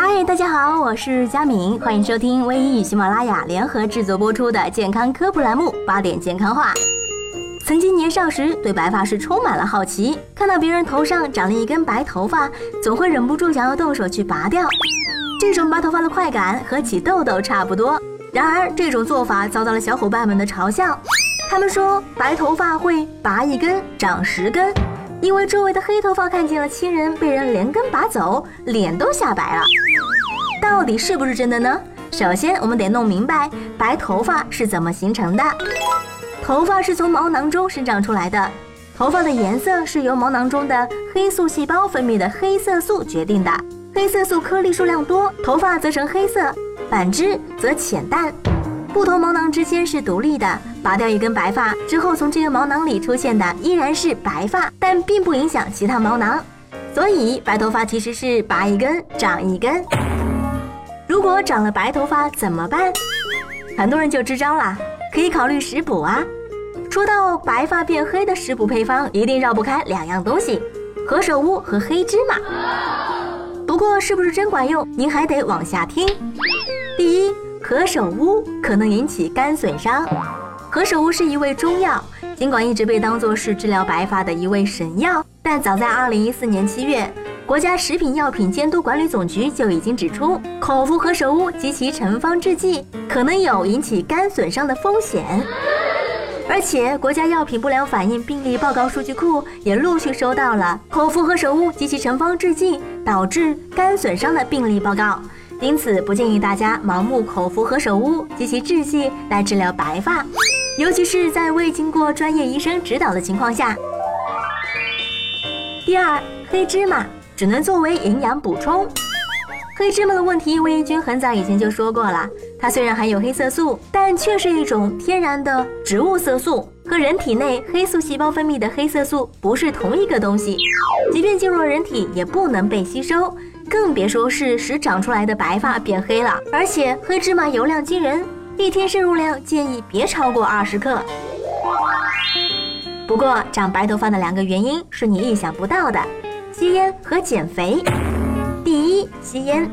嗨，大家好，我是佳敏，欢迎收听微一与喜马拉雅联合制作播出的健康科普栏目《八点健康话》。曾经年少时对白发是充满了好奇，看到别人头上长了一根白头发，总会忍不住想要动手去拔掉。这种拔头发的快感和起痘痘差不多。然而，这种做法遭到了小伙伴们的嘲笑。他们说，白头发会拔一根长十根。因为周围的黑头发看见了亲人被人连根拔走，脸都吓白了。到底是不是真的呢？首先，我们得弄明白白头发是怎么形成的。头发是从毛囊中生长出来的，头发的颜色是由毛囊中的黑素细胞分泌的黑色素决定的。黑色素颗粒数量多，头发则呈黑色；反之则浅淡。不同毛囊之间是独立的，拔掉一根白发之后，从这个毛囊里出现的依然是白发，但并不影响其他毛囊。所以白头发其实是拔一根长一根。如果长了白头发怎么办？很多人就支招啦，可以考虑食补啊。说到白发变黑的食补配方，一定绕不开两样东西：何首乌和黑芝麻。不过是不是真管用，您还得往下听。第一。何首乌可能引起肝损伤。何首乌是一味中药，尽管一直被当作是治疗白发的一味神药，但早在2014年7月，国家食品药品监督管理总局就已经指出，口服何首乌及其成方制剂可能有引起肝损伤的风险。而且，国家药品不良反应病例报告数据库也陆续收到了口服何首乌及其成方制剂导致肝损伤的病例报告。因此，不建议大家盲目口服何首乌及其制剂来治疗白发，尤其是在未经过专业医生指导的情况下。第二，黑芝麻只能作为营养补充。黑芝麻的问题，魏一军很早以前就说过了。它虽然含有黑色素，但却是一种天然的植物色素，和人体内黑素细胞分泌的黑色素不是同一个东西。即便进入了人体，也不能被吸收。更别说是使长出来的白发变黑了，而且黑芝麻油量惊人，一天摄入量建议别超过二十克。不过长白头发的两个原因是你意想不到的：吸烟和减肥。第一，吸烟，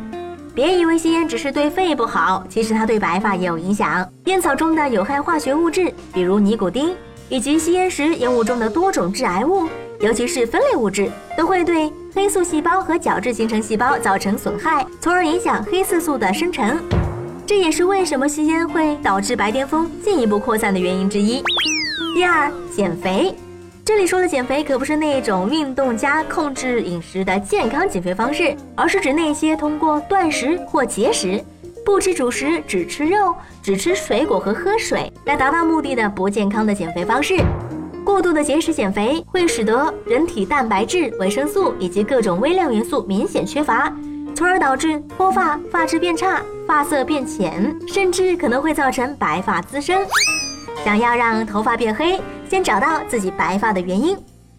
别以为吸烟只是对肺不好，其实它对白发也有影响。烟草中的有害化学物质，比如尼古丁，以及吸烟时烟雾中的多种致癌物。尤其是分类物质都会对黑素细胞和角质形成细胞造成损害，从而影响黑色素的生成。这也是为什么吸烟会导致白癜风进一步扩散的原因之一。第二，减肥。这里说的减肥可不是那种运动加控制饮食的健康减肥方式，而是指那些通过断食或节食、不吃主食、只吃肉、只吃水果和喝水来达到目的的不健康的减肥方式。过度的节食减肥会使得人体蛋白质、维生素以及各种微量元素明显缺乏，从而导致脱发、发质变差、发色变浅，甚至可能会造成白发滋生。想要让头发变黑，先找到自己白发的原因。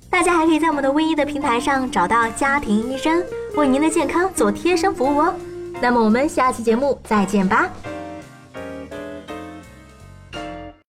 大家还可以在我们的微医的平台上找到家庭医生，为您的健康做贴身服务哦。那么我们下期节目再见吧。